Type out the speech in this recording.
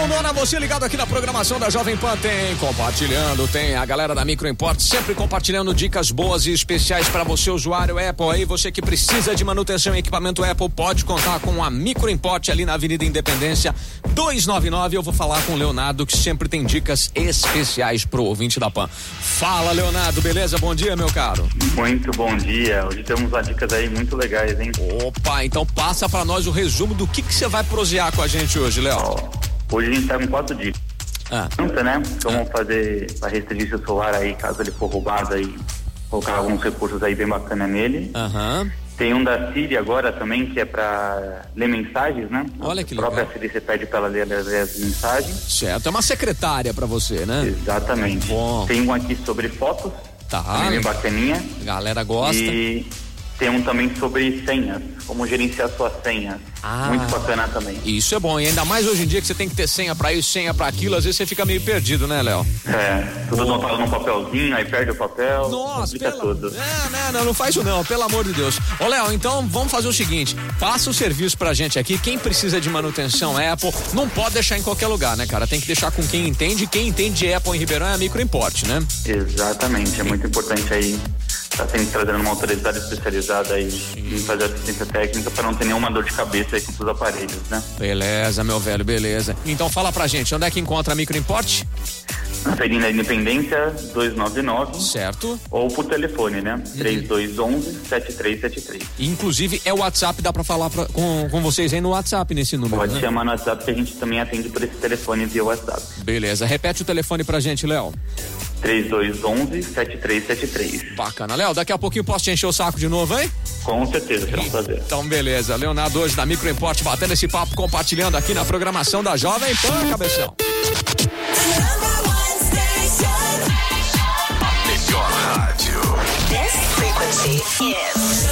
galera, você ligado aqui na programação da Jovem Pan tem compartilhando, tem a galera da Micro Import sempre compartilhando dicas boas e especiais para você usuário Apple aí, você que precisa de manutenção e equipamento Apple pode contar com a Micro Import ali na Avenida Independência 299. Eu vou falar com o Leonardo que sempre tem dicas especiais pro ouvinte da Pan. Fala, Leonardo, beleza? Bom dia, meu caro. Muito bom dia. Hoje temos umas dicas aí muito legais, hein? Opa, então passa para nós o resumo do que que você vai prosear com a gente hoje, Léo. Ó, Hoje a gente tá com quatro dicas. Ah. Né? Então vamos fazer para restringir seu celular aí, caso ele for roubado aí, colocar alguns recursos aí bem bacana nele. Aham. Tem um da Siri agora também, que é para ler mensagens, né? Olha que A própria legal. Siri você pede para ela ler, ler as mensagens. Certo, é uma secretária para você, né? Exatamente. Bom. Tem um aqui sobre fotos, Tá. bem bacaninha. Galera gosta. E tem um também sobre senhas, como gerenciar suas senhas. Ah. Muito bacana também. Isso é bom, e ainda mais hoje em dia que você tem que ter senha pra isso, senha pra aquilo, às vezes você fica meio perdido, né, Léo? É, tudo anotado num papelzinho, aí perde o papel, Nossa, pela... tudo. É, não, não, não faz isso não, pelo amor de Deus. Ô, Léo, então vamos fazer o seguinte, faça o serviço pra gente aqui, quem precisa de manutenção Apple, não pode deixar em qualquer lugar, né, cara? Tem que deixar com quem entende, quem entende de Apple em Ribeirão é a Micro Import, né? Exatamente, é muito importante aí sempre trazendo uma autoridade especializada aí em fazer assistência técnica para não ter nenhuma dor de cabeça aí com seus aparelhos, né? Beleza, meu velho, beleza. Então fala pra gente, onde é que encontra a Micro Import? Na Avenida Independência 299 Certo? ou por telefone, né? 3211 7373. Inclusive é o WhatsApp, dá pra falar pra- com, com vocês aí no WhatsApp nesse número, Pode né? chamar no WhatsApp que a gente também atende por esse telefone via WhatsApp. Beleza, repete o telefone pra gente, Léo. 3211 7373. Bacana. Léo, daqui a pouquinho posso te encher o saco de novo, hein? Com certeza, será um prazer. Então, beleza. Leonardo hoje da Micro Import batendo esse papo, compartilhando aqui na programação da Jovem Pan, cabeção. Play Kids.